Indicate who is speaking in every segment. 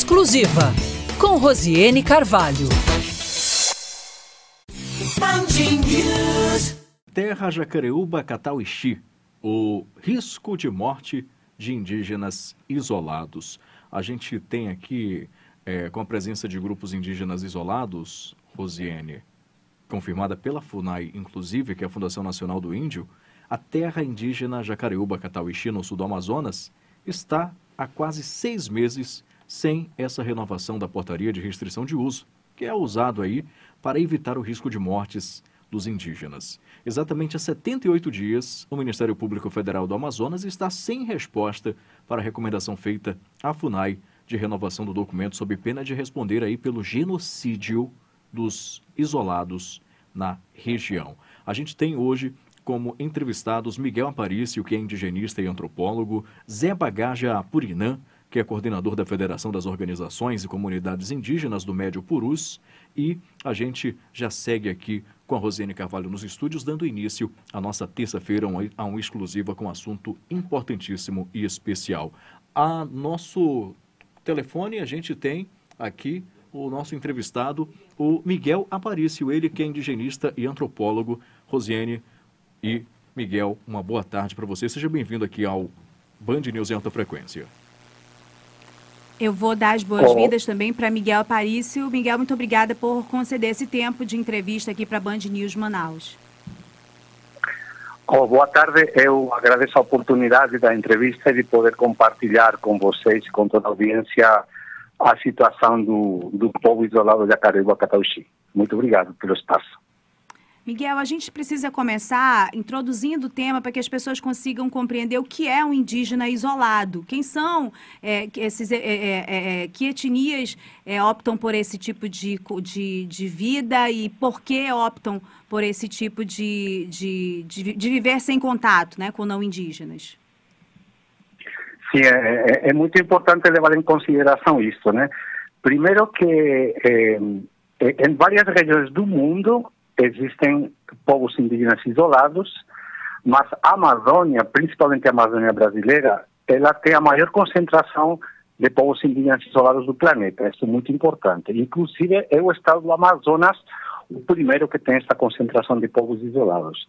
Speaker 1: Exclusiva com Rosiane Carvalho.
Speaker 2: Terra Jacareúba Catauixi, o risco de morte de indígenas isolados. A gente tem aqui, é, com a presença de grupos indígenas isolados, Rosiane, confirmada pela FUNAI, inclusive, que é a Fundação Nacional do Índio, a terra indígena Jacareúba Catauixi, no sul do Amazonas, está há quase seis meses sem essa renovação da portaria de restrição de uso, que é usado aí para evitar o risco de mortes dos indígenas. Exatamente há 78 dias, o Ministério Público Federal do Amazonas está sem resposta para a recomendação feita à FUNAI de renovação do documento sob pena de responder aí pelo genocídio dos isolados na região. A gente tem hoje como entrevistados Miguel Aparício, que é indigenista e antropólogo, Zé Bagaja Purinã, que é coordenador da Federação das Organizações e Comunidades Indígenas do Médio Purus, e a gente já segue aqui com a Rosane Carvalho nos estúdios, dando início à nossa terça-feira a um exclusiva com um assunto importantíssimo e especial. A nosso telefone a gente tem aqui o nosso entrevistado, o Miguel Aparício, ele que é indigenista e antropólogo. Rosiane e Miguel, uma boa tarde para você. Seja bem-vindo aqui ao Band News em Alta Frequência.
Speaker 3: Eu vou dar as boas-vindas também para Miguel Aparício. Miguel, muito obrigada por conceder esse tempo de entrevista aqui para a Band News Manaus.
Speaker 4: Oh, boa tarde, eu agradeço a oportunidade da entrevista e de poder compartilhar com vocês, com toda a audiência, a situação do, do povo isolado de Acariba, Catauxi. Muito obrigado pelo espaço.
Speaker 3: Miguel, a gente precisa começar introduzindo o tema para que as pessoas consigam compreender o que é um indígena isolado. Quem são é, esses, é, é, é, é que etnias é, optam por esse tipo de, de, de, vida e por que optam por esse tipo de, de, de, de viver sem contato né, com não indígenas?
Speaker 4: Sim, é, é, muito importante levar em consideração isso, né? Primeiro que em várias regiões do mundo existem povos indígenas isolados, mas a Amazônia, principalmente a Amazônia brasileira, ela tem a maior concentração de povos indígenas isolados do planeta. Isso é muito importante. Inclusive, é o estado do Amazonas o primeiro que tem essa concentração de povos isolados.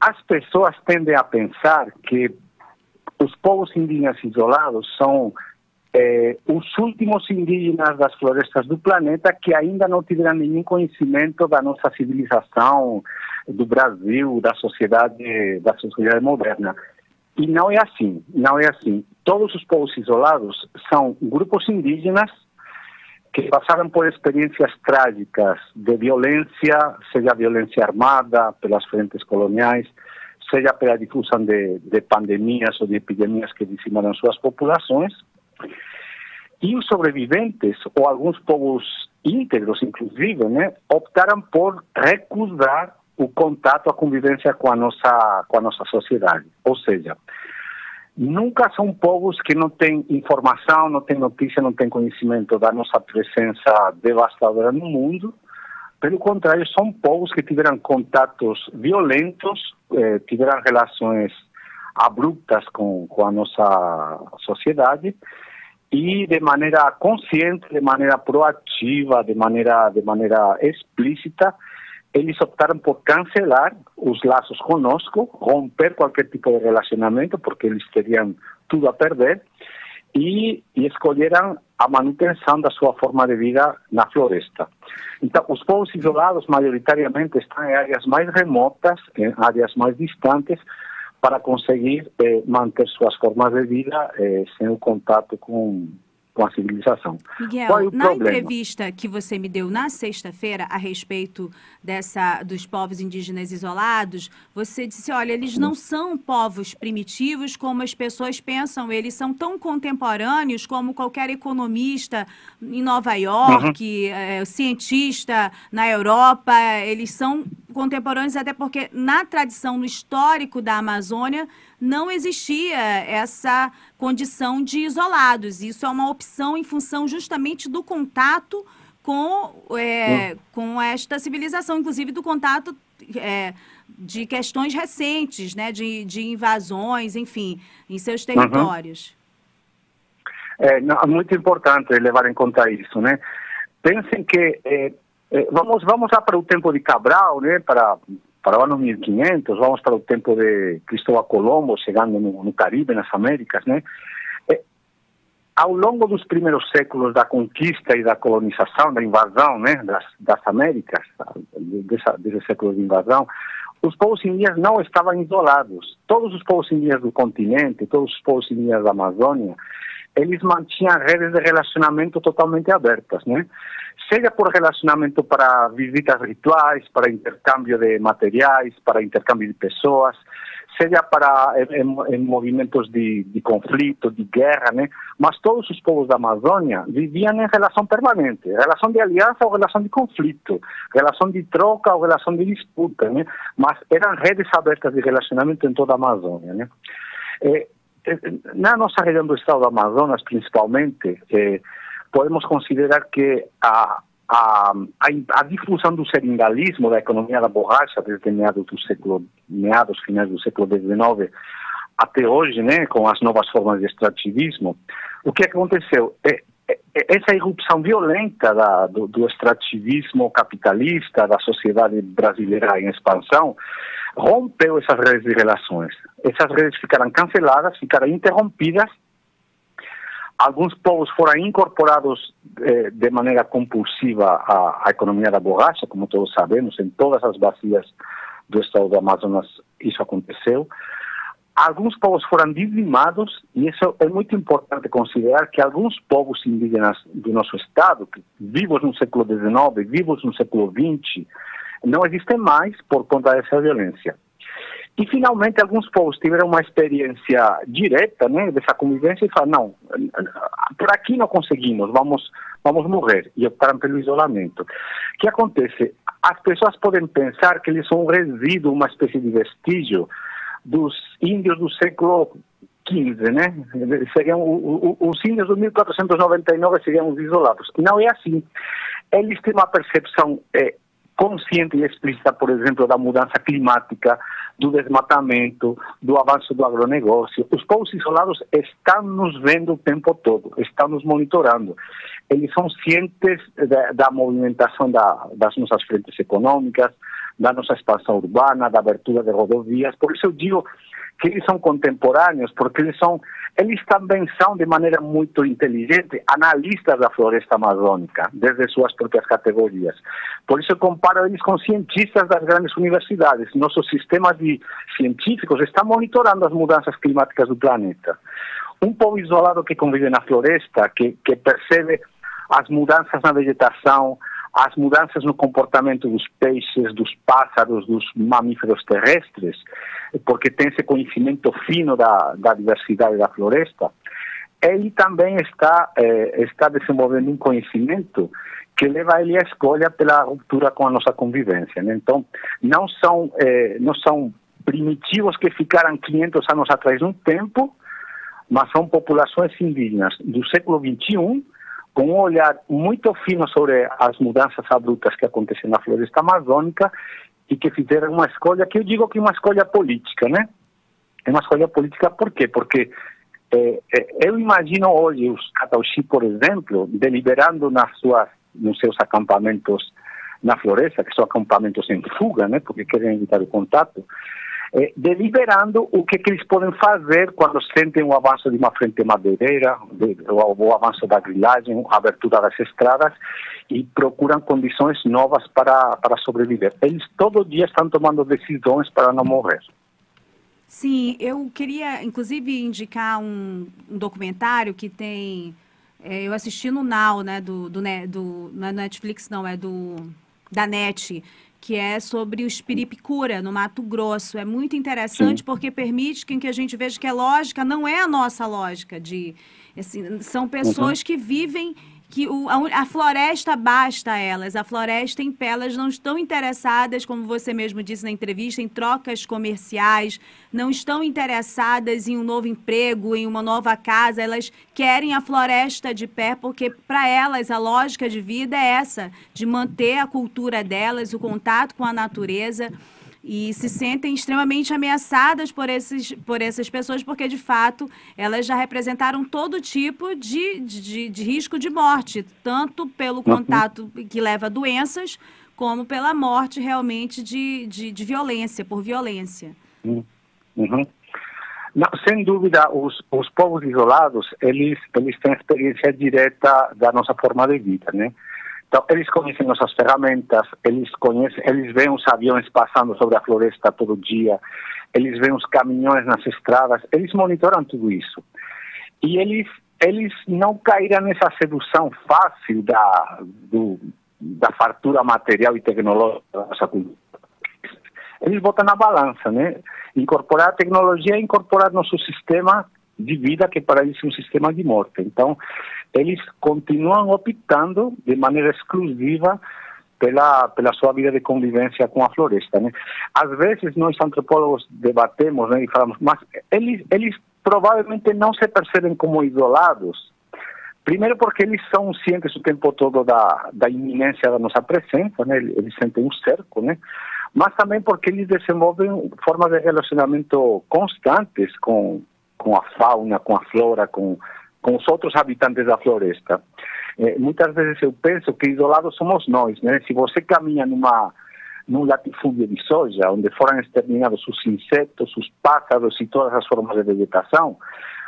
Speaker 4: As pessoas tendem a pensar que os povos indígenas isolados são eh, os últimos indígenas das florestas do planeta que ainda não tiveram nenhum conhecimento da nossa civilização, do Brasil, da sociedade, da sociedade moderna. E não é assim, não é assim. Todos os povos isolados são grupos indígenas que passaram por experiências trágicas de violência, seja violência armada pelas frentes coloniais, seja pela difusão de, de pandemias ou de epidemias que dizimaram suas populações, e os sobreviventes, ou alguns povos íntegros, inclusive, né, optaram por recusar o contato, a convivência com a nossa, com a nossa sociedade. Ou seja, nunca são povos que não têm informação, não têm notícia, não têm conhecimento da nossa presença devastadora no mundo. Pelo contrário, são povos que tiveram contatos violentos, eh, tiveram relações abruptas com, com a nossa sociedade e de maneira consciente, de maneira proativa, de maneira, de maneira explícita, eles optaram por cancelar os laços conosco, romper qualquer tipo de relacionamento, porque eles teriam tudo a perder, e, e escolheram a manutenção da sua forma de vida na floresta. Então, os povos isolados, maioritariamente, estão em áreas mais remotas, em áreas mais distantes, para conseguir eh, manter suas formas de vida eh, sem o contato com, com a civilização.
Speaker 3: Miguel, é na problema? entrevista que você me deu na sexta-feira a respeito dessa dos povos indígenas isolados, você disse, olha, eles não são povos primitivos como as pessoas pensam, eles são tão contemporâneos como qualquer economista em Nova York, uhum. é, cientista na Europa, eles são contemporâneos até porque na tradição, no histórico da Amazônia, não existia essa condição de isolados. Isso é uma opção em função justamente do contato com, é, com esta civilização, inclusive do contato é, de questões recentes, né, de, de invasões, enfim, em seus territórios.
Speaker 4: É, não, é muito importante levar em conta isso, né? Pensem que é, é, vamos vamos lá para o tempo de Cabral, né? Para para o ano 1500, vamos para o tempo de Cristóvão Colombo chegando no, no Caribe, nas Américas, né? É, ao longo dos primeiros séculos da conquista e da colonização, da invasão, né, das, das Américas, dessa, desse século de invasão, os povos indígenas não estavam isolados. Todos os povos indígenas do continente, todos os povos indígenas da Amazônia, eles mantinham redes de relacionamento totalmente abertas, né? Seja por relacionamento para visitas rituais, para intercâmbio de materiais, para intercâmbio de pessoas, seja para em, em movimentos de, de, conflito, de guerra, né? Mas todos os povos da Amazônia viviam em relação permanente, relação de aliança ou relação de conflito, relação de troca ou relação de disputa, né? Mas eram redes abertas de relacionamento em toda a Amazônia, né? Eh, na nossa região do estado do Amazonas, principalmente, eh, podemos considerar que a, a, a, a, difusão do seringanismo, da economia da borracha, desde meados do século, meados, finais do século XIX, até hoje, né, com as novas formas de extrativismo, o que aconteceu? É essa irrupção violenta da, do, do extrativismo capitalista, da sociedade brasileira em expansão, rompeu essas redes de relações. Essas redes ficaram canceladas, ficaram interrompidas. Alguns povos foram incorporados eh, de maneira compulsiva à, à, economia da borracha, como todos sabemos, em todas as bacias do estado do Amazonas isso aconteceu. Alguns povos foram dizimados, e isso é muito importante considerar que alguns povos indígenas do nosso estado, vivos no século XIX, vivos no século XX, não existem mais por conta dessa violência. E, finalmente, alguns povos tiveram uma experiência direta né, dessa convivência e falaram, não, por aqui não conseguimos, vamos, vamos morrer. E optaram pelo isolamento. O que acontece? As pessoas podem pensar que eles são um resíduo, uma espécie de vestígio dos índios do século XV, né? Seriam, os índios do 1499 seriam os isolados. Não é assim. Eles têm uma percepção é, consciente e explícita, por exemplo, da mudança climática, do desmatamento, do avanço do agronegócio. Os povos isolados estão nos vendo o tempo todo, estão nos monitorando. Eles são cientes da, da movimentação da, das nossas frentes econômicas, da nossa expansão urbana, da abertura de rodovias. Por isso eu digo que eles são contemporâneos, porque eles são, eles também são de maneira muito inteligente analistas da floresta amazônica, desde suas próprias categorias. Por isso eu comparo eles com cientistas das grandes universidades. Nossos sistemas de científicos estão monitorando as mudanças climáticas do planeta. Um povo isolado que convive na floresta, que, que percebe as mudanças na vegetação, as mudanças no comportamento dos peixes, dos pássaros, dos mamíferos terrestres, porque tem esse conhecimento fino da, da diversidade da floresta, ele também está, eh, está desenvolvendo um conhecimento que leva ele à escolha pela ruptura com a nossa convivência. Né? Então, não são, eh, não são primitivos que ficaram 500 anos atrás no tempo, mas são populações indígenas do século XXI com um olhar muito fino sobre as mudanças abruptas que acontecem na floresta amazônica e que fizeram uma escolha que eu digo que é uma escolha política, né? É uma escolha política por quê? Porque é, é, eu imagino hoje os Catauxi, por exemplo, deliberando nas suas, nos seus acampamentos na floresta, que são acampamentos em fuga, né? Porque querem evitar o contato, eh, deliberando o que, que, eles podem fazer quando sentem o avanço de uma frente madeireira, de, o, o, avanço da grilagem, a abertura das estradas e procuram condições novas para, para sobreviver. Eles todo dia estão tomando decisões para não morrer.
Speaker 3: Sim, eu queria inclusive indicar um, um documentário que tem. É, eu assisti no Now, né? Do, do, do, não é Netflix, não, é do da NET, que é sobre o espiripicura no Mato Grosso. É muito interessante Sim. porque permite que, que a gente veja que a lógica não é a nossa lógica de assim, são pessoas uhum. que vivem que o, a, a, floresta basta a elas, a floresta em pé, elas não estão interessadas, como você mesmo disse na entrevista, em trocas comerciais, não estão interessadas em um novo emprego, em uma nova casa, elas querem a floresta de pé, porque para elas a lógica de vida é essa, de manter a cultura delas, o contato com a natureza. E se sentem extremamente ameaçadas por, esses, por essas pessoas, porque de fato elas já representaram todo tipo de, de, de risco de morte, tanto pelo uhum. contato que leva a doenças, como pela morte realmente de, de, de violência, por violência.
Speaker 4: Uhum. uhum. Não, sem dúvida, os, os povos isolados, eles, eles têm experiência direta da nossa forma de vida, né? Então, eles conhecem nossas ferramentas, eles conhecem, eles veem os aviões passando sobre a floresta todo dia, eles veem os caminhões nas estradas, eles monitoram tudo isso. E eles, eles não caíram nessa sedução fácil da, do, da fartura material e tecnológica da nossa cultura. Eles botam na balança, né? Incorporar a tecnologia é incorporar nosso sistema de vida, que para eles é um sistema de morte. Então, eles continuam optando de maneira exclusiva pela, pela sua vida de convivência com a floresta. Né? Às vezes, nós antropólogos debatemos né, e falamos, mas eles, eles provavelmente não se percebem como isolados, primeiro porque eles são cientes o tempo todo da, da iminência da nossa presença, né? eles sentem um cerco, né? mas também porque eles desenvolvem formas de relacionamento constantes com, com a fauna, com a flora, com, com os outros habitantes da floresta. Eh, muitas vezes eu penso que isolados somos nós, né? Se você caminha numa num latifúndio de soja, onde foram exterminados os insetos, os pássaros e todas as formas de vegetação,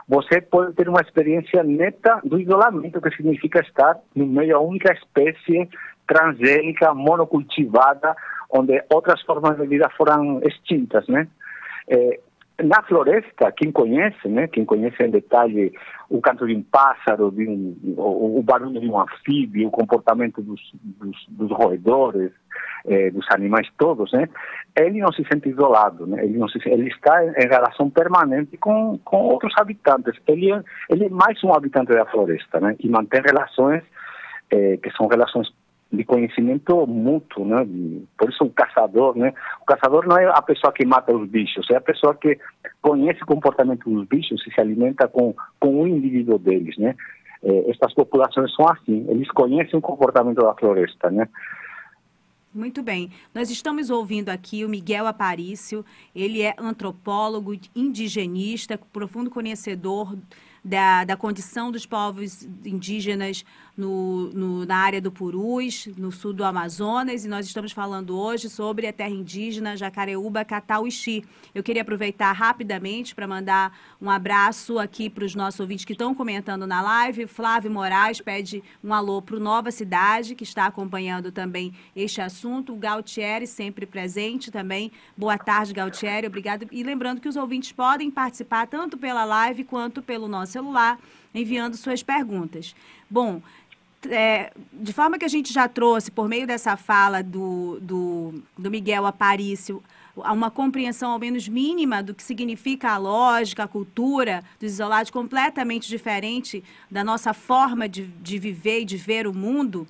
Speaker 4: você pode ter uma experiência neta do isolamento, que significa estar no meio a única espécie transgênica, monocultivada, onde outras formas de vida foram extintas, né? Eh, na floresta, quem conhece, né, quem conhece em detalhe o canto de um pássaro, de um, o, o, barulho de um anfíbio, o comportamento dos, dos, dos roedores, eh, dos animais todos, né, ele não se sente isolado, né, ele, não se, ele está em, relação permanente com, com outros habitantes. Ele é, ele é mais um habitante da floresta, né, e mantém relações eh, que são relações de conhecimento mútuo, né? Por isso o caçador, né? O caçador não é a pessoa que mata os bichos, é a pessoa que conhece o comportamento dos bichos e se alimenta com, com o indivíduo deles, né? Eh, estas populações são assim, eles conhecem o comportamento da floresta, né?
Speaker 3: Muito bem. Nós estamos ouvindo aqui o Miguel Aparício. Ele é antropólogo, indigenista, profundo conhecedor da, da condição dos povos indígenas no, no, na área do Purus, no sul do Amazonas, e nós estamos falando hoje sobre a terra indígena Jacareúba Catauixi. Eu queria aproveitar rapidamente para mandar um abraço aqui para os nossos ouvintes que estão comentando na live. Flávio Moraes pede um alô para o Nova Cidade, que está acompanhando também este assunto. O Gautieri, sempre presente também. Boa tarde, Gautieri, obrigado. E lembrando que os ouvintes podem participar tanto pela live quanto pelo nosso celular, enviando suas perguntas. Bom, é, de forma que a gente já trouxe, por meio dessa fala do, do, do Miguel Aparício, uma compreensão ao menos mínima do que significa a lógica, a cultura dos isolados, completamente diferente da nossa forma de, de viver e de ver o mundo,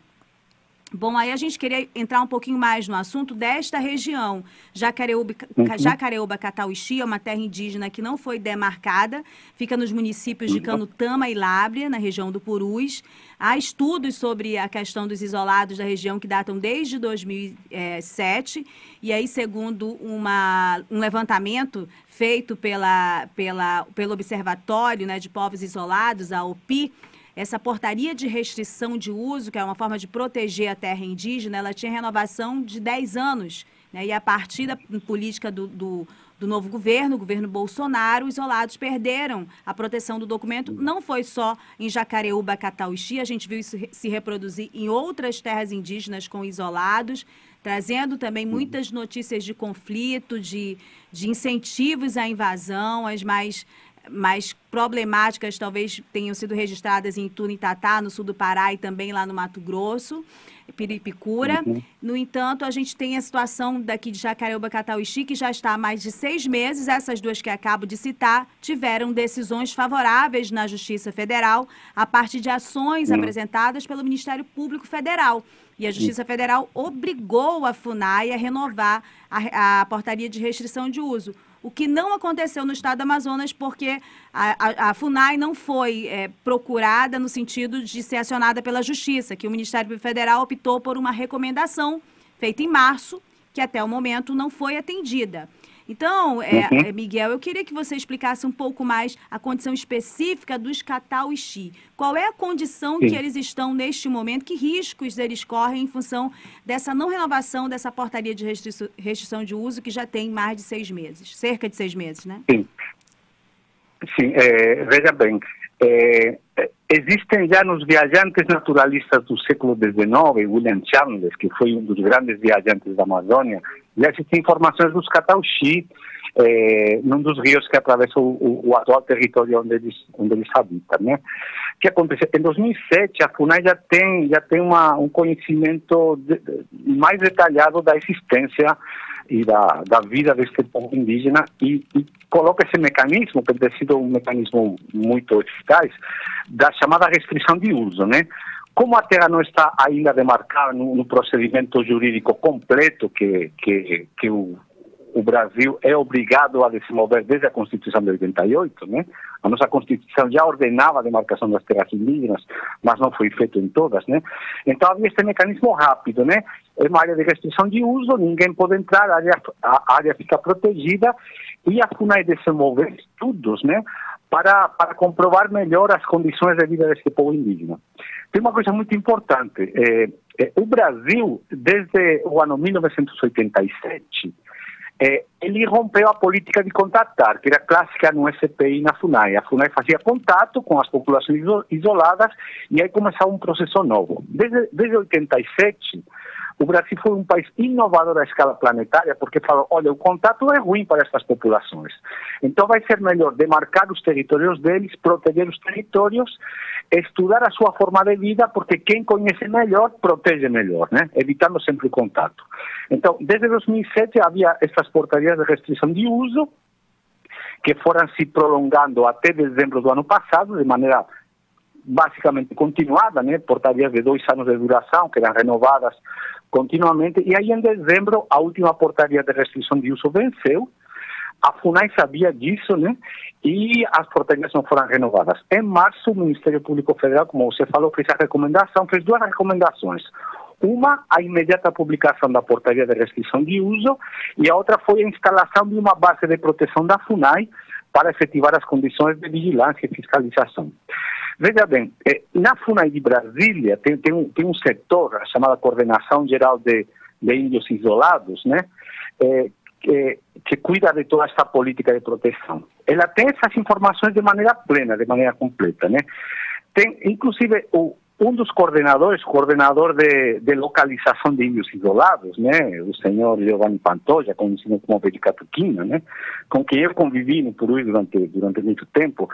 Speaker 3: Bom, aí a gente queria entrar um pouquinho mais no assunto desta região. Jacareúba, uhum. Jacareúba Catauixi é uma terra indígena que não foi demarcada, fica nos municípios de uhum. Canutama e Lábrea, na região do Purus. Há estudos sobre a questão dos isolados da região que datam desde 2007. E aí, segundo uma, um levantamento feito pela, pela, pelo Observatório né, de Povos Isolados, a OPI, essa portaria de restrição de uso, que é uma forma de proteger a terra indígena, ela tinha renovação de 10 anos. Né? E a partir da política do, do, do novo governo, o governo Bolsonaro, os isolados perderam a proteção do documento. Não foi só em Jacareúba, Catauixi, a gente viu isso se reproduzir em outras terras indígenas com isolados, trazendo também muitas notícias de conflito, de, de incentivos à invasão, as mais mais problemáticas talvez tenham sido registradas em Tunitatá, no sul do Pará e também lá no Mato Grosso, Piripicura. Uhum. No entanto, a gente tem a situação daqui de Jacareúba, Catauixi, que já está há mais de seis meses. Essas duas que acabo de citar tiveram decisões favoráveis na Justiça Federal a partir de ações uhum. apresentadas pelo Ministério Público Federal. E a Justiça Federal obrigou a FUNAI a renovar a, a portaria de restrição de uso o que não aconteceu no estado do Amazonas, porque a, a, a FUNAI não foi é, procurada no sentido de ser acionada pela Justiça, que o Ministério Federal optou por uma recomendação feita em março, que até o momento não foi atendida. Então, é, uhum. É, Miguel, eu queria que você explicasse um pouco mais a condição específica dos Catauixi. Qual é a condição Sim. que eles estão neste momento? Que riscos eles correm em função dessa não renovação dessa portaria de restrição de uso que já tem mais de seis meses, cerca de seis meses, né?
Speaker 4: Sim. Sim, é, veja bem, é, existem já nos viajantes naturalistas do século XIX, William Chandler, que foi um dos grandes viajantes da Amazônia, já existem informações dos Catauxi, é, num dos rios que atravessa o, o, atual território onde eles, onde eles habitam, né? O que aconteceu? Em 2007, a FUNAI já tem, já tem uma, um conhecimento de, mais detalhado da existência e da, da vida deste povo indígena e, e coloca esse mecanismo, que tem sido um mecanismo muito eficaz, da chamada restrição de uso, né? Como a terra não está ainda demarcada no, no procedimento jurídico completo que, que, que o, o Brasil é obrigado a desenvolver desde a Constituição de 88, né? A nossa Constituição já ordenava a demarcação das terras indígenas, mas não foi feito em todas, né? Então havia este mecanismo rápido, né? É uma área de restrição de uso, ninguém pode entrar, a área, a área fica protegida e a FUNAI desenvolver estudos, né? Para, para comprovar melhor as condições de vida desse povo indígena. Tem uma coisa muito importante. É, é, o Brasil, desde o ano 1987, é, ele rompeu a política de contatar, que era clássica no SPI e na FUNAI. A FUNAI fazia contato com as populações isoladas e aí começava um processo novo. Desde, desde 87, o Brasil foi um país inovador à escala planetária porque falou, olha, o contato é ruim para estas populações. Então vai ser melhor demarcar os territórios deles, proteger os territórios, estudar a sua forma de vida, porque quem conhece melhor, protege melhor, né? evitando sempre o contato. Então, desde 2007 havia estas portarias de restrição de uso, que foram se prolongando até dezembro do ano passado, de maneira basicamente continuada, né? portarias de dois anos de duração, que eram renovadas continuamente, e aí em dezembro a última portaria de restrição de uso venceu, a FUNAI sabia disso, né? E as portarias não foram renovadas. Em março, o Ministério Público Federal, como você falou, fez a recomendação, fez duas recomendações. Uma, a imediata publicação da portaria de restrição de uso, e a outra foi a instalação de uma base de proteção da FUNAI para efetivar as condições de vigilância e fiscalização. Veja bem, eh, na FUNAI de Brasília tem, tem, um, tem um setor, a chamada Coordenação Geral de, de Índios Isolados, né, é, que, que cuida de toda essa política de proteção. Ela tem essas informações de maneira plena, de maneira completa, né? Tem, inclusive, o, um dos coordenadores, coordenador de, de, localização de índios isolados, né, o senhor Giovanni Pantoja, conhecido como Tuquina, né, com quem eu convivi no Peru durante, durante muito tempo,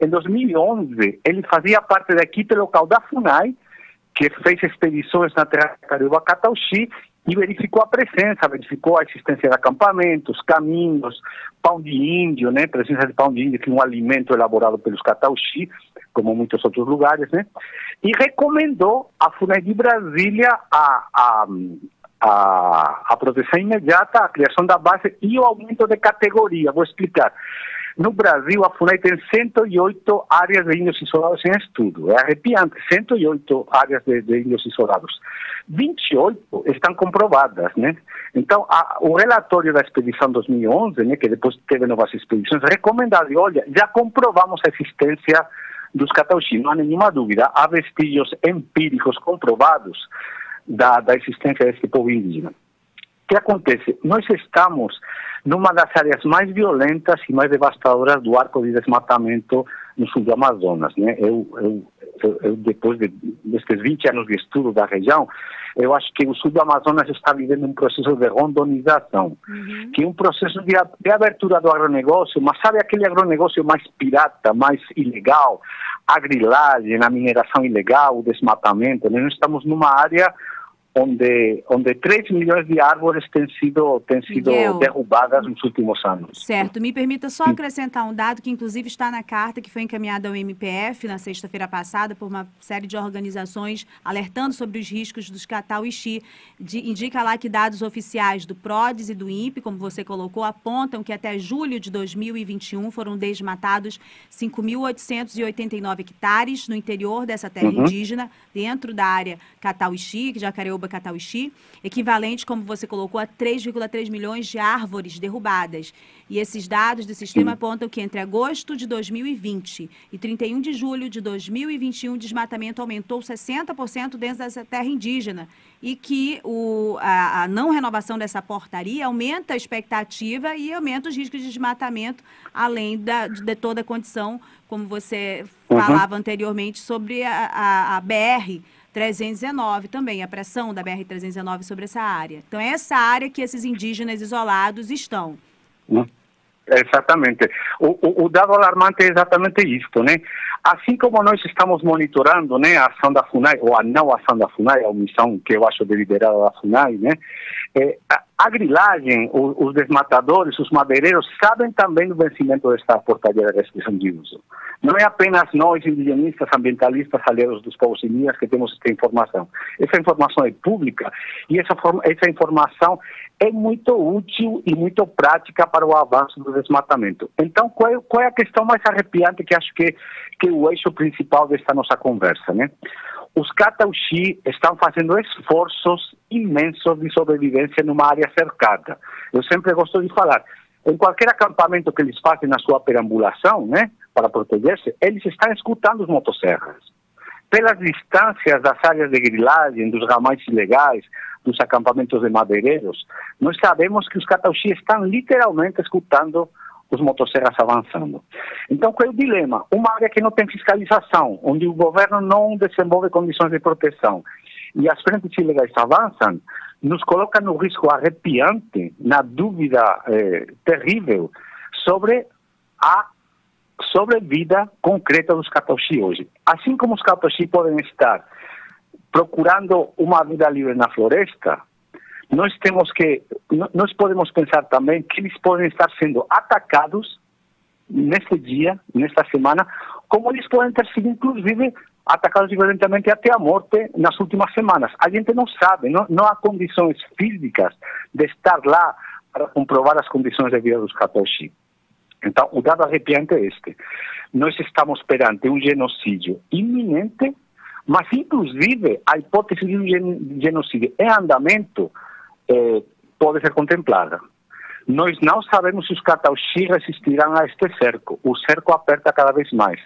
Speaker 4: em 2011 ele fazia parte da equipe local da FUNAI, que fez expedições na terra Cariúba Catauxi e verificou a presença, verificou a existência de acampamentos, caminhos, pão de índio, né, presença de pão de índio, que é um alimento elaborado pelos Catauxi, como muitos outros lugares, né, e recomendou FUNAI de Brasília a, a, a, a proteção imediata, a criação da base e o aumento de categoria. Vou explicar. No Brasil, a FUNAI tem 108 áreas de índios isolados em estudo. É arrepiante, 108 áreas de, de índios isolados. 28 estão comprovadas, né? Então, a, o relatório da expedição 2011, né, que depois teve novas expedições, recomendado, olha, já comprovamos a existência dos catauxi, não há nenhuma dúvida, há vestígios empíricos comprovados da, da existência desse povo indígena. O que acontece? Nós estamos numa das áreas mais violentas e mais devastadoras do arco de desmatamento no sul do Amazonas. Né? Eu, eu, eu, eu depois de, desses 20 anos de estudo da região, eu acho que o sul do Amazonas está vivendo um processo de rondonização, uhum. que é um processo de, de abertura do agronegócio, mas sabe aquele agronegócio mais pirata, mais ilegal, a grilagem, a mineração ilegal, o desmatamento. Né? Nós estamos numa área onde, onde 3 milhões de árvores têm sido, têm sido derrubadas nos últimos anos.
Speaker 3: Certo. Me permita só acrescentar um dado que, inclusive, está na carta que foi encaminhada ao MPF na sexta-feira passada por uma série de organizações alertando sobre os riscos dos catal e xi. De, indica lá que dados oficiais do PRODES e do INPE, como você colocou, apontam que até julho de 2021 foram desmatados 5.889 hectares no interior dessa terra uhum. indígena, dentro da área Catal e Xi, que Jacareúba Catauixi, equivalente, como você colocou, a 3,3 milhões de árvores derrubadas. E esses dados do sistema apontam que entre agosto de 2020 e 31 de julho de 2021, o desmatamento aumentou 60% dentro dessa terra indígena e que o, a, a, não renovação dessa portaria aumenta a expectativa e aumenta os riscos de desmatamento, além da, de toda a condição, como você uhum. falava anteriormente, sobre a, a, a BR 319 também, a pressão da BR-319 sobre essa área. Então, é essa área que esses indígenas isolados estão.
Speaker 4: Uhum. Exatamente. O, o, o, dado alarmante é exatamente isto, né? Assim como nós estamos monitorando né, a ação da FUNAI, ou a não ação da FUNAI, a omissão que eu acho deliberada da FUNAI, né? É, a grilagem, os desmatadores, os madeireiros sabem também do vencimento desta portaria de restrição de uso. Não é apenas nós, indigenistas, ambientalistas, alheios dos povos indígenas, que temos essa informação. Essa informação é pública e essa, essa informação é muito útil e muito prática para o avanço do desmatamento. Então, qual é, qual é a questão mais arrepiante que acho que, que é o eixo principal desta nossa conversa, né? Os Catauxi estão fazendo esforços imensos de sobrevivência numa área cercada. Eu sempre gosto de falar, em qualquer acampamento que eles fazem na sua perambulação, né, para proteger-se, eles estão escutando os motosserras. Pelas distâncias das áreas de grilagem, dos ramais ilegais, dos acampamentos de madeireiros, nós sabemos que os Catauxi estão literalmente escutando os motosserras avançando. Então, qual é o dilema? Uma área que não tem fiscalização, onde o governo não desenvolve condições de proteção e as frentes ilegais avançam, nos coloca no risco arrepiante, na dúvida eh, terrível sobre a sobrevida concreta dos catoxi hoje. Assim como os catoxi podem estar procurando uma vida livre na floresta, nós temos que, nós podemos pensar também que eles podem estar sendo atacados neste dia, nesta semana, como eles podem ter sido, inclusive, atacados violentamente até a morte nas últimas semanas. A gente não sabe, não, não há condições físicas de estar lá para comprovar as condições de vida dos Katoshi. Então, o dado arrepiante é este. Nós estamos perante um genocídio iminente, mas, inclusive, a hipótese de um genocídio em andamento eh, pode ser contemplada. Nós não sabemos se os catauxi resistirão a este cerco. O cerco aperta cada vez mais.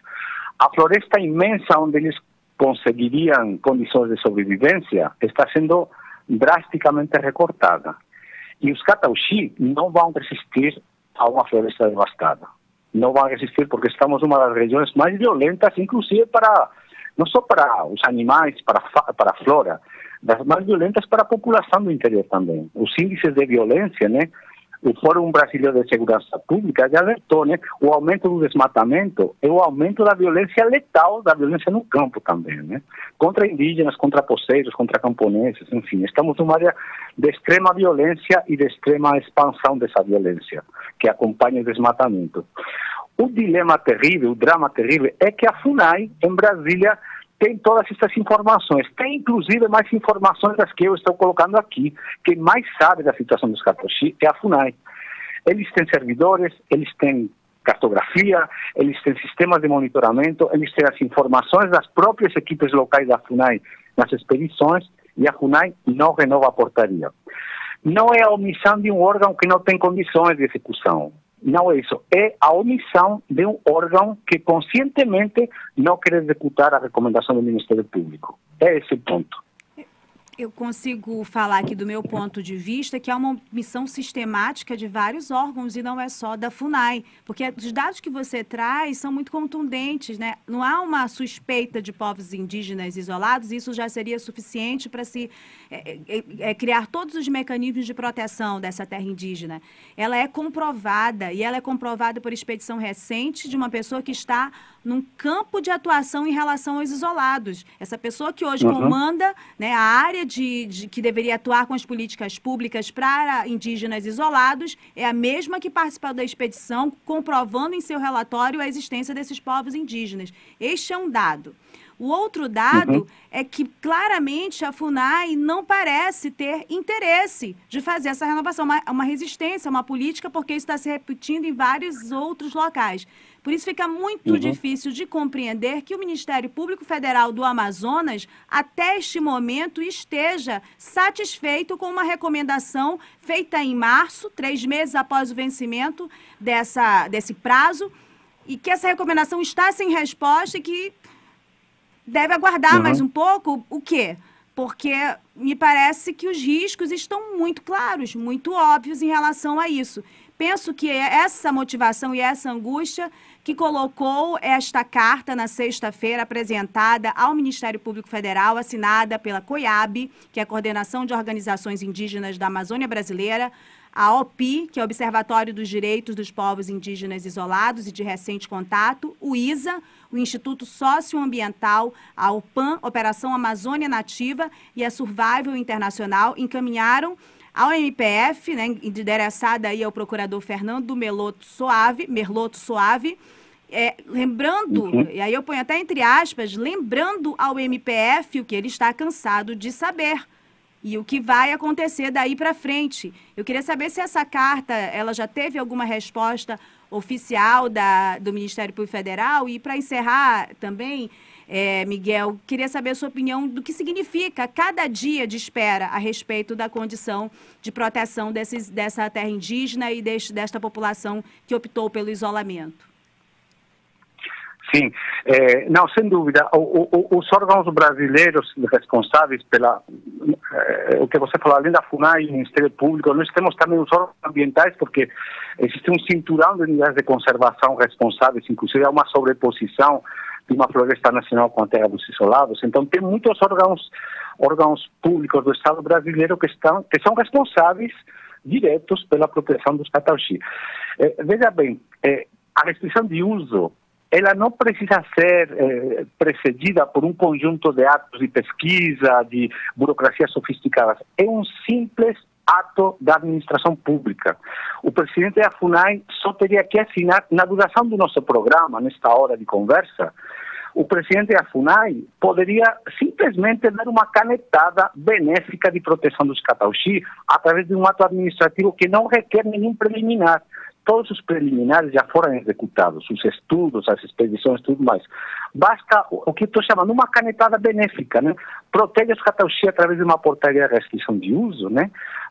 Speaker 4: A floresta imensa onde eles conseguiriam condições de sobrevivência está sendo drasticamente recortada. E os catauxi não vão resistir a uma floresta devastada. Não vão resistir porque estamos numa das regiões mais violentas, inclusive para não só para os animais, para, para a flora, das mais violentas para a população do interior também. Os índices de violência, né? O Fórum Brasileiro de Segurança Pública já alertou, né? O aumento do desmatamento é o aumento da violência letal, da violência no campo também, né? Contra indígenas, contra poceiros, contra camponeses, enfim. Estamos numa área de extrema violência e de extrema expansão dessa violência que acompanha o desmatamento. O dilema terrível, o drama terrível, é que a FUNAI, em Brasília, tem todas essas informações. Tem, inclusive, mais informações das que eu estou colocando aqui. Quem mais sabe da situação dos Catoxi é a FUNAI. Eles têm servidores, eles têm cartografia, eles têm sistemas de monitoramento, eles têm as informações das próprias equipes locais da FUNAI nas expedições e a FUNAI não renova a portaria. Não é a omissão de um órgão que não tem condições de execução. Não é isso. É a omissão de um órgão que conscientemente não quer executar a recomendação do Ministério Público. É esse o ponto
Speaker 3: eu consigo falar aqui do meu ponto de vista que é uma missão sistemática de vários órgãos e não é só da FUNAI, porque os dados que você traz são muito contundentes, né? Não há uma suspeita de povos indígenas isolados, isso já seria suficiente para se é, é, é, criar todos os mecanismos de proteção dessa terra indígena. Ela é comprovada e ela é comprovada por expedição recente de uma pessoa que está num campo de atuação em relação aos isolados. Essa pessoa que hoje uhum. comanda né, a área de, de, que deveria atuar com as políticas públicas para indígenas isolados é a mesma que participou da expedição, comprovando em seu relatório a existência desses povos indígenas. Este é um dado. O outro dado uhum. é que claramente a FUNAI não parece ter interesse de fazer essa renovação, uma, uma resistência, uma política, porque isso está se repetindo em vários outros locais. Por isso fica muito uhum. difícil de compreender que o Ministério Público Federal do Amazonas, até este momento, esteja satisfeito com uma recomendação feita em março, três meses após o vencimento dessa, desse prazo, e que essa recomendação está sem resposta e que deve aguardar uhum. mais um pouco. O quê? Porque me parece que os riscos estão muito claros, muito óbvios em relação a isso. Penso que é essa motivação e essa angústia que colocou esta carta na sexta-feira apresentada ao Ministério Público Federal, assinada pela COIAB, que é a Coordenação de Organizações Indígenas da Amazônia Brasileira, a OPI, que é o Observatório dos Direitos dos Povos Indígenas Isolados e de Recente Contato, o ISA, o Instituto Socioambiental, a OPAN, Operação Amazônia Nativa e a Survival Internacional encaminharam ao MPF, né, endereçada aí ao procurador Fernando Meloto Soave, Merloto Soave, é, lembrando, uhum. e aí eu ponho até entre aspas, lembrando ao MPF o que ele está cansado de saber e o que vai acontecer daí para frente. Eu queria saber se essa carta ela já teve alguma resposta oficial da, do Ministério Público Federal e para encerrar também, é, Miguel, queria saber a sua opinião do que significa cada dia de espera a respeito da condição de proteção desses, dessa terra indígena e deste, desta população que optou pelo isolamento.
Speaker 4: Sim, é, não, sem dúvida. O, o, os órgãos brasileiros responsáveis pela. É, o que você falou, além da FUNAI e do Ministério Público, nós temos também os órgãos ambientais, porque existe um cinturão de unidades de conservação responsáveis, inclusive há uma sobreposição de uma floresta nacional com a terra dos isolados. Então, tem muitos órgãos, órgãos públicos do Estado brasileiro que, estão, que são responsáveis diretos pela proteção dos catauxi. É, veja bem, é, a restrição de uso ela não precisa ser eh, precedida por um conjunto de atos de pesquisa, de burocracias sofisticadas. É um simples ato da administração pública. O presidente da FUNAI só teria que assinar, na duração do nosso programa, nesta hora de conversa, o presidente da FUNAI poderia simplesmente dar uma canetada benéfica de proteção dos catauxi através de um ato administrativo que não requer nenhum preliminar todos os preliminares já foram executados, os estudos, as expedições, tudo mais. Basta o que estou chamando uma canetada benéfica, né? Protege os catauxi através de uma portaria de restrição de uso, né?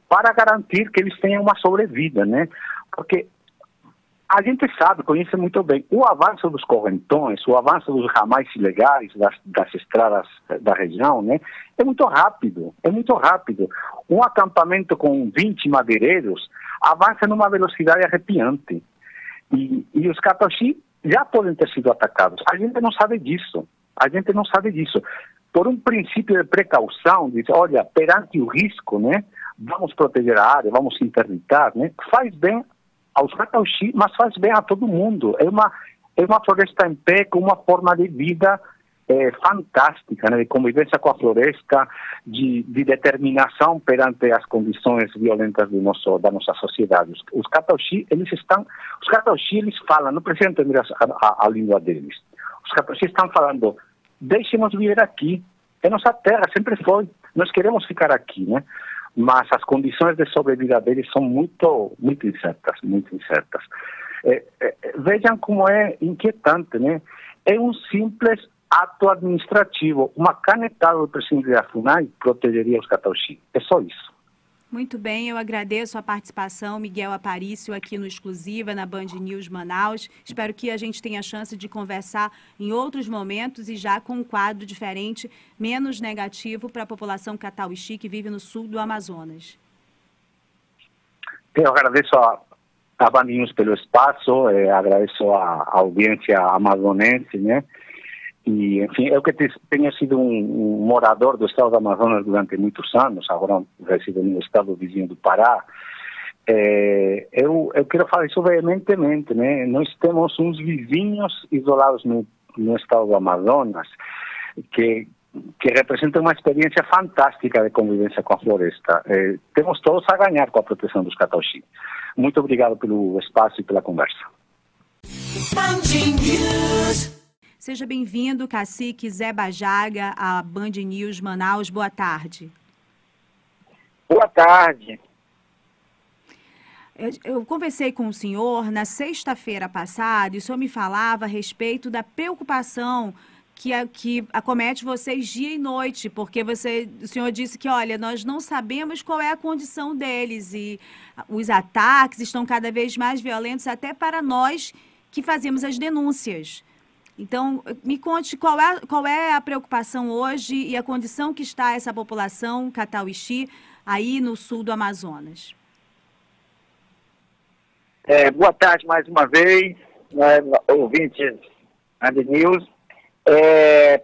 Speaker 4: Para garantir que eles tenham uma sobrevida, né? Porque a gente sabe, conhece muito bem, o avanço dos correntões, o avanço dos ramais ilegais das, das estradas da região, né? É muito rápido, é muito rápido. Um acampamento com 20 madeireiros avança numa velocidade arrepiante. E, e os Katoshi já podem ter sido atacados. A gente não sabe disso. A gente não sabe disso. Por um princípio de precaução, diz, olha, perante o risco, né, vamos proteger a área, vamos interditar, né, faz bem aos Katoshi, mas faz bem a todo mundo. É uma, é uma floresta em pé com uma forma de vida é, fantástica, né, de convivência com a floresta, de, de, determinação perante as condições violentas nosso, da nossa sociedade. Os, os Katauxi, eles estão, os Katauxi, eles falam, não precisa entender a, a, a língua deles. Os Katauxi estão falando, deixemos viver aqui, é nossa terra, sempre foi, nós queremos ficar aqui, né? Mas as condições de sobrevida deles são muito, muito incertas, muito incertas. É, é, vejam como é inquietante, né? É um simples ato administrativo. Uma canetada do presidente da FUNAI protegeria os catauxi. É só isso.
Speaker 3: Muito bem, eu agradeço a participação, Miguel Aparício, aqui no Exclusiva, na Band News Manaus. Espero que a gente tenha a chance de conversar em outros momentos e já com um quadro diferente, menos negativo para a população catauixi que vive no sul do Amazonas.
Speaker 4: Eu agradeço a, a Band News pelo espaço, eh, agradeço a, a audiência amazonense, né? E, enfim, eu que tenho sido um, um, morador do estado do Amazonas durante muitos anos, agora resido no estado vizinho do Pará, é, eu, eu quero falar isso veementemente, né? Nós temos uns vizinhos isolados no, no estado do Amazonas que, que representam uma experiência fantástica de convivência com a floresta. É, temos todos a ganhar com a proteção dos catauxi. Muito obrigado pelo espaço e pela conversa.
Speaker 3: Seja bem-vindo, cacique Zé Bajaga, à Band News Manaus. Boa tarde.
Speaker 5: Boa tarde.
Speaker 3: Eu conversei com o senhor na sexta-feira passada e o senhor me falava a respeito da preocupação que, que acomete vocês dia e noite, porque você, o senhor disse que, olha, nós não sabemos qual é a condição deles e os ataques estão cada vez mais violentos até para nós que fazemos as denúncias. Então, me conte qual é, qual é a preocupação hoje e a condição que está essa população catauixi aí no sul do Amazonas.
Speaker 5: É, boa tarde mais uma vez, né, ouvintes da News. É,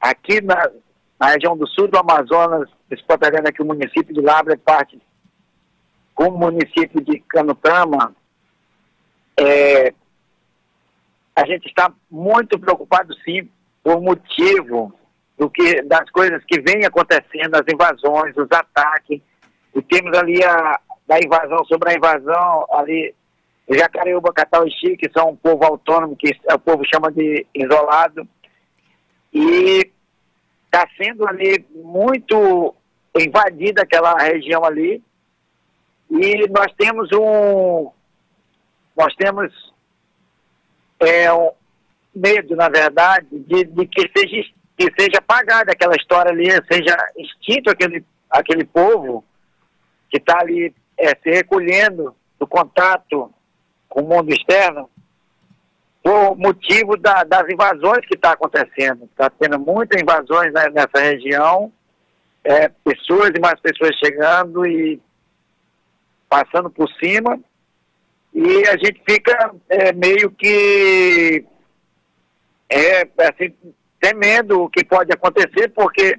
Speaker 5: aqui na, na, região do sul do Amazonas, vendo aqui o município de Labra é parte com o município de Canutama. É, a gente está muito preocupado sim por motivo do que das coisas que vêm acontecendo, as invasões, os ataques. E temos ali a da invasão, sobre a invasão ali Jacareúba, Catauixi, que são um povo autônomo, que o povo chama de isolado. E está sendo ali muito invadida aquela região ali. E nós temos um. Nós temos é, um medo, na verdade, de, de que seja que seja apagada aquela história ali, seja extinto aquele, aquele povo que está ali é, se recolhendo do contato com o mundo externo por motivo da, das invasões que está acontecendo. Está tendo muitas invasões né, nessa região, é, pessoas e mais pessoas chegando e passando por cima, e a gente fica é, meio que é, assim, temendo o que pode acontecer, porque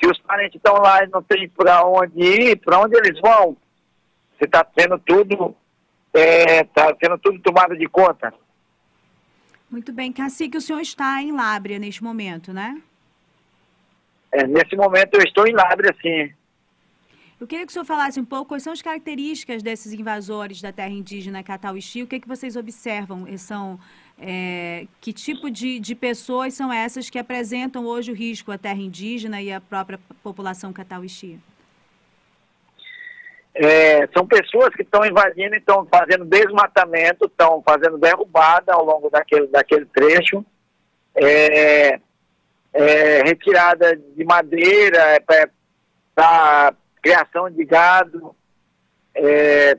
Speaker 5: se os parentes estão lá e não tem para onde ir, para onde eles vão? Você está tendo tudo está é, tá sendo tudo tomado de conta.
Speaker 3: Muito bem. Cacique, o senhor está em Lábria neste momento, né?
Speaker 5: É, nesse momento eu estou em Lábria, sim.
Speaker 3: Eu queria que o senhor falasse um pouco quais são as características desses invasores da terra indígena Catauixi, o que, é que vocês observam? São, é, que tipo de, de pessoas são essas que apresentam hoje o risco à terra indígena e à própria população Catauixi?
Speaker 5: É, são pessoas que estão invadindo, estão fazendo desmatamento, estão fazendo derrubada ao longo daquele, daquele trecho, é, é, retirada de madeira é, para criação de gado. É,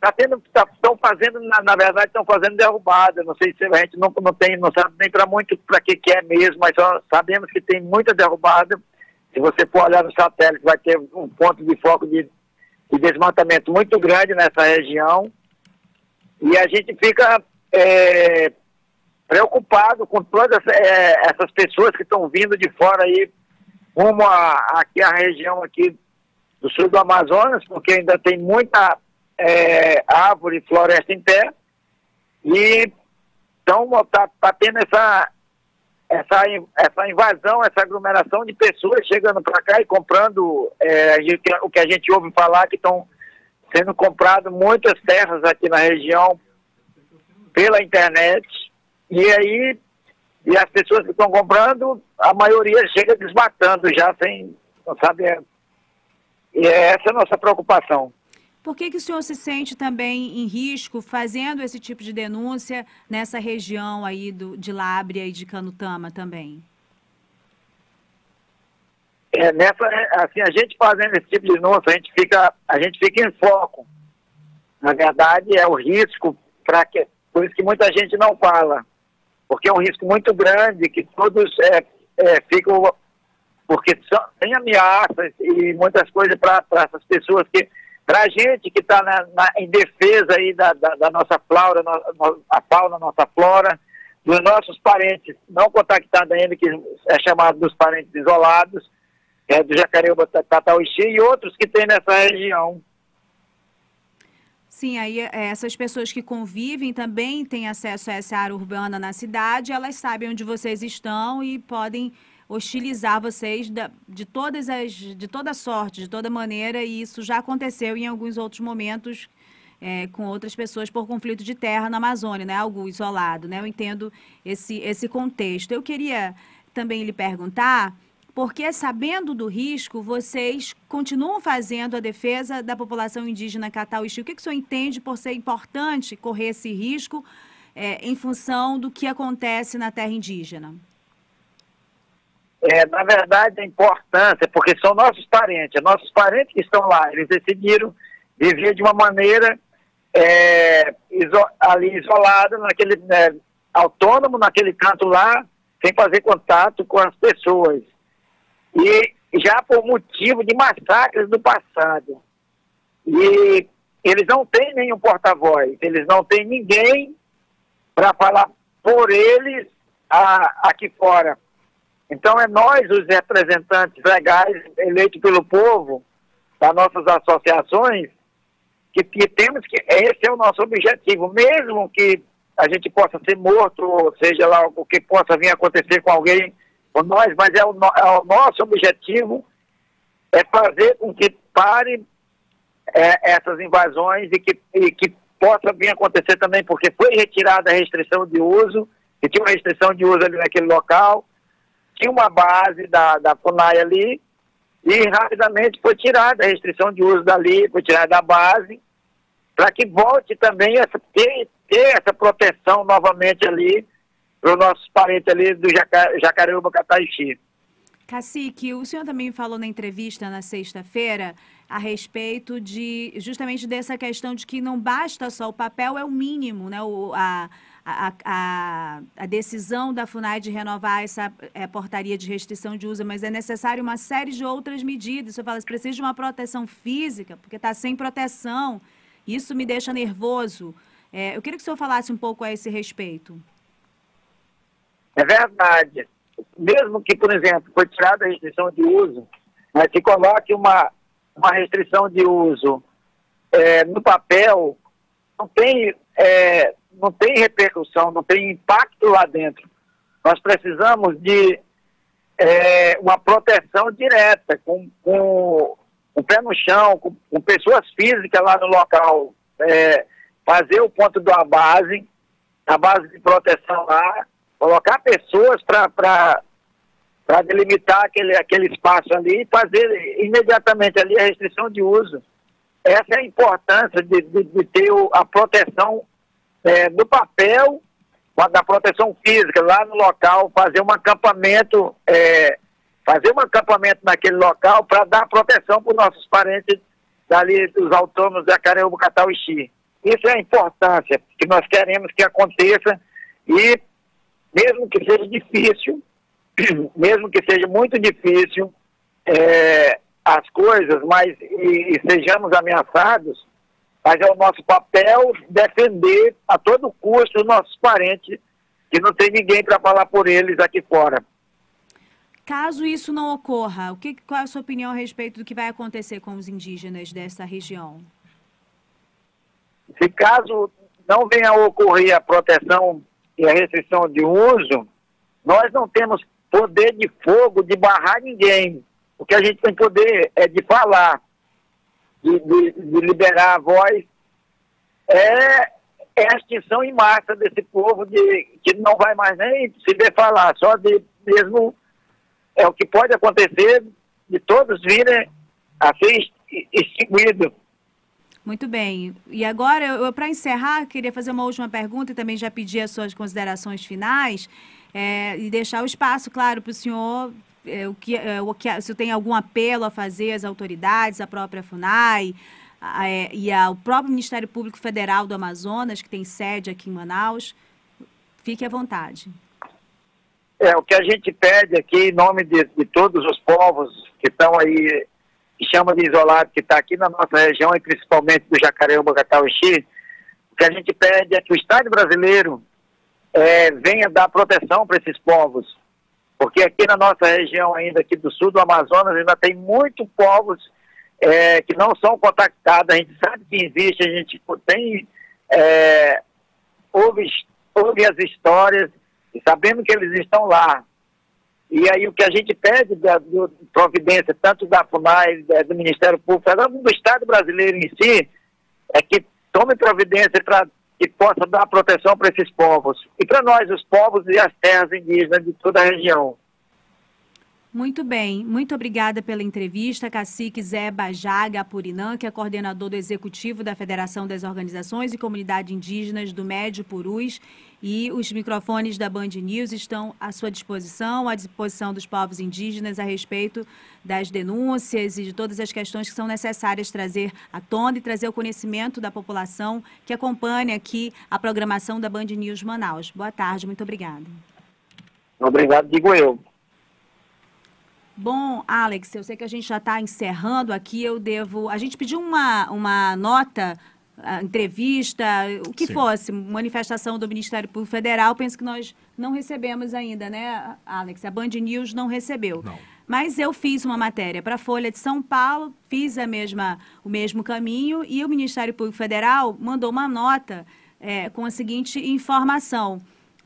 Speaker 5: tá tendo, estão tá, fazendo, na, na verdade, estão fazendo derrubada. Não sei se a gente não, não tem, não sabe nem para muito para que, que é mesmo, mas só sabemos que tem muita derrubada. Se você for olhar no satélite, vai ter um ponto de foco de de desmatamento muito grande nessa região e a gente fica é, preocupado com todas é, essas pessoas que estão vindo de fora aí rumo a, aqui a região aqui do sul do Amazonas, porque ainda tem muita é, árvore e floresta em pé. E então está tá tendo essa, essa, essa invasão, essa aglomeração de pessoas chegando para cá e comprando é, o que a gente ouve falar que estão sendo comprado muitas terras aqui na região pela internet. E aí e as pessoas que estão comprando a maioria chega desmatando já sem não sabe é, e é essa é a nossa preocupação
Speaker 3: por que, que o senhor se sente também em risco fazendo esse tipo de denúncia nessa região aí do, de Lábria e de Canutama também?
Speaker 5: É, nessa, assim, a gente fazendo esse tipo de denúncia, a gente fica, a gente fica em foco. Na verdade, é o risco para que, por isso que muita gente não fala, porque é um risco muito grande que todos é, é, ficam, porque só, tem ameaças e muitas coisas para essas pessoas que para a gente que está em defesa aí da, da, da nossa flora, no, a fauna, nossa flora, dos nossos parentes não contactados ainda, que é chamado dos parentes isolados, é, do Jacareúba, Tatauixi e outros que tem nessa região.
Speaker 3: Sim, aí é, essas pessoas que convivem também têm acesso a essa área urbana na cidade, elas sabem onde vocês estão e podem hostilizar vocês de todas as de toda sorte, de toda maneira, e isso já aconteceu em alguns outros momentos é, com outras pessoas por conflito de terra na Amazônia, né? Algo isolado, né? Eu entendo esse esse contexto. Eu queria também lhe perguntar porque sabendo do risco, vocês continuam fazendo a defesa da população indígena Catauixi. O que, que o senhor entende por ser importante correr esse risco é, em função do que acontece na terra indígena?
Speaker 5: É, na verdade, a importância, porque são nossos parentes, nossos parentes que estão lá, eles decidiram viver de uma maneira é, iso, ali isolada, naquele, né, autônomo naquele canto lá, sem fazer contato com as pessoas. E já por motivo de massacres do passado. E eles não têm nenhum porta-voz, eles não têm ninguém para falar por eles a, aqui fora. Então é nós, os representantes legais eleitos pelo povo, das nossas associações, que, que temos que. Esse é o nosso objetivo, mesmo que a gente possa ser morto, ou seja lá o que possa vir acontecer com alguém, com nós, mas é o, é o nosso objetivo é fazer com que pare é, essas invasões e que, e que possa vir acontecer também, porque foi retirada a restrição de uso, que tinha uma restrição de uso ali naquele local, tinha uma base da, da FUNAI ali, e rapidamente foi tirada a restrição de uso dali, foi tirada da base, para que volte também a ter, ter essa proteção novamente ali para os nossos parentes ali do Jaca, Jacareúba, Cataixi.
Speaker 3: Cacique, o senhor também falou na entrevista na sexta-feira a respeito de justamente dessa questão de que não basta só o papel, é o mínimo, né? O, a, a, a, a, decisão da FUNAI de renovar essa é, portaria de restrição de uso, mas é necessário uma série de outras medidas. Senhor fala, precisa de uma proteção física, porque está sem proteção. Isso me deixa nervoso. É, eu queria que o senhor falasse um pouco a esse respeito.
Speaker 5: É verdade. Mesmo que, por exemplo, foi tirada a restrição de uso, mas se coloque uma, uma restrição de uso é, no papel, não tem, é, não tem repercussão, não tem impacto lá dentro. Nós precisamos de é, uma proteção direta, com, com o pé no chão, com, com pessoas físicas lá no local, é, fazer o ponto da base, a base de proteção lá, colocar pessoas para delimitar aquele, aquele espaço ali e fazer imediatamente ali a restrição de uso. Essa é a importância de, de, de ter o, a proteção é, do papel, da proteção física lá no local, fazer um acampamento é, fazer um acampamento naquele local para dar proteção para os nossos parentes dali dos autônomos da Careúba, Catal e Xi. Isso é a importância que nós queremos que aconteça e mesmo que seja difícil, mesmo que seja muito difícil é, as coisas, mas e, e sejamos ameaçados, mas é o nosso papel defender a todo custo os nossos parentes, que não tem ninguém para falar por eles aqui fora.
Speaker 3: Caso isso não ocorra, o que, qual é a sua opinião a respeito do que vai acontecer com os indígenas dessa região?
Speaker 5: Se caso não venha a ocorrer a proteção e a restrição de uso, nós não temos poder de fogo de barrar ninguém. O que a gente tem poder é de falar, de, de, de liberar a voz, é, é a extinção em massa desse povo de, que não vai mais nem se ver falar, só de mesmo é o que pode acontecer de todos virem a ser extinguidos.
Speaker 3: Muito bem. E agora, para encerrar, queria fazer uma última pergunta e também já pedir as suas considerações finais é, e deixar o espaço, claro, para o senhor, é, o que, é, o que, se tem algum apelo a fazer às autoridades, à própria FUNAI a, é, e ao próprio Ministério Público Federal do Amazonas, que tem sede aqui em Manaus. Fique à vontade.
Speaker 5: É, o que a gente pede aqui, em nome de, de todos os povos que estão aí, que chama de isolado, que está aqui na nossa região, e principalmente do Jacareúba, Catauxi, o que a gente pede é que o Estado brasileiro é, venha dar proteção para esses povos. Porque aqui na nossa região, ainda aqui do sul do Amazonas, ainda tem muitos povos é, que não são contactados. A gente sabe que existe, a gente tem. É, ouve, ouve as histórias e sabendo que eles estão lá. E aí o que a gente pede da do, providência, tanto da FUNAI, do Ministério Público, do Estado brasileiro em si, é que tome providência para que possa dar proteção para esses povos. E para nós, os povos e as terras indígenas de toda a região.
Speaker 3: Muito bem, muito obrigada pela entrevista, cacique Zé Bajaga Apurinã, que é coordenador do Executivo da Federação das Organizações e Comunidades Indígenas do Médio Purus. E os microfones da Band News estão à sua disposição, à disposição dos povos indígenas a respeito das denúncias e de todas as questões que são necessárias trazer à tona e trazer o conhecimento da população que acompanha aqui a programação da Band News Manaus. Boa tarde, muito obrigada.
Speaker 5: Obrigado, digo eu.
Speaker 3: Bom, Alex, eu sei que a gente já está encerrando aqui, eu devo. A gente pediu uma, uma nota, entrevista, o que Sim. fosse, manifestação do Ministério Público Federal, penso que nós não recebemos ainda, né, Alex? A Band News não recebeu.
Speaker 2: Não.
Speaker 3: Mas eu fiz uma matéria para a Folha de São Paulo, fiz a mesma, o mesmo caminho e o Ministério Público Federal mandou uma nota é, com a seguinte informação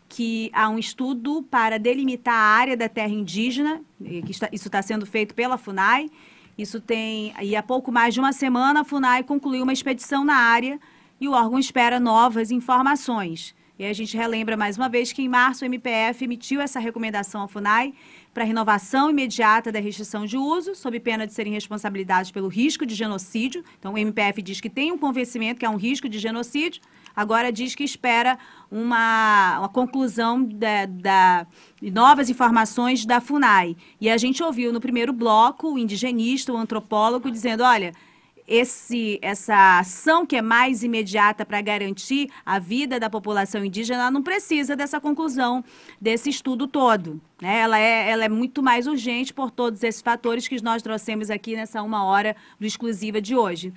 Speaker 3: que há um estudo para delimitar a área da terra indígena, está, isso está sendo feito pela FUNAI. Isso tem, e há pouco mais de uma semana, a FUNAI concluiu uma expedição na área e o órgão espera novas informações. E a gente relembra mais uma vez que em março o MPF emitiu essa recomendação à FUNAI para renovação imediata da restrição de uso, sob pena de serem responsabilizados pelo risco de genocídio. Então, o MPF diz que tem um convencimento que há um risco de genocídio, agora diz que espera uma, uma conclusão da, da, novas informações da FUNAI. E a gente ouviu no primeiro bloco o indigenista, o antropólogo, dizendo: olha esse, essa ação que é mais imediata para garantir a vida da população indígena não precisa dessa conclusão, desse estudo todo. Né? Ela, é, ela é muito mais urgente por todos esses fatores que nós trouxemos aqui nessa uma hora do Exclusiva de hoje.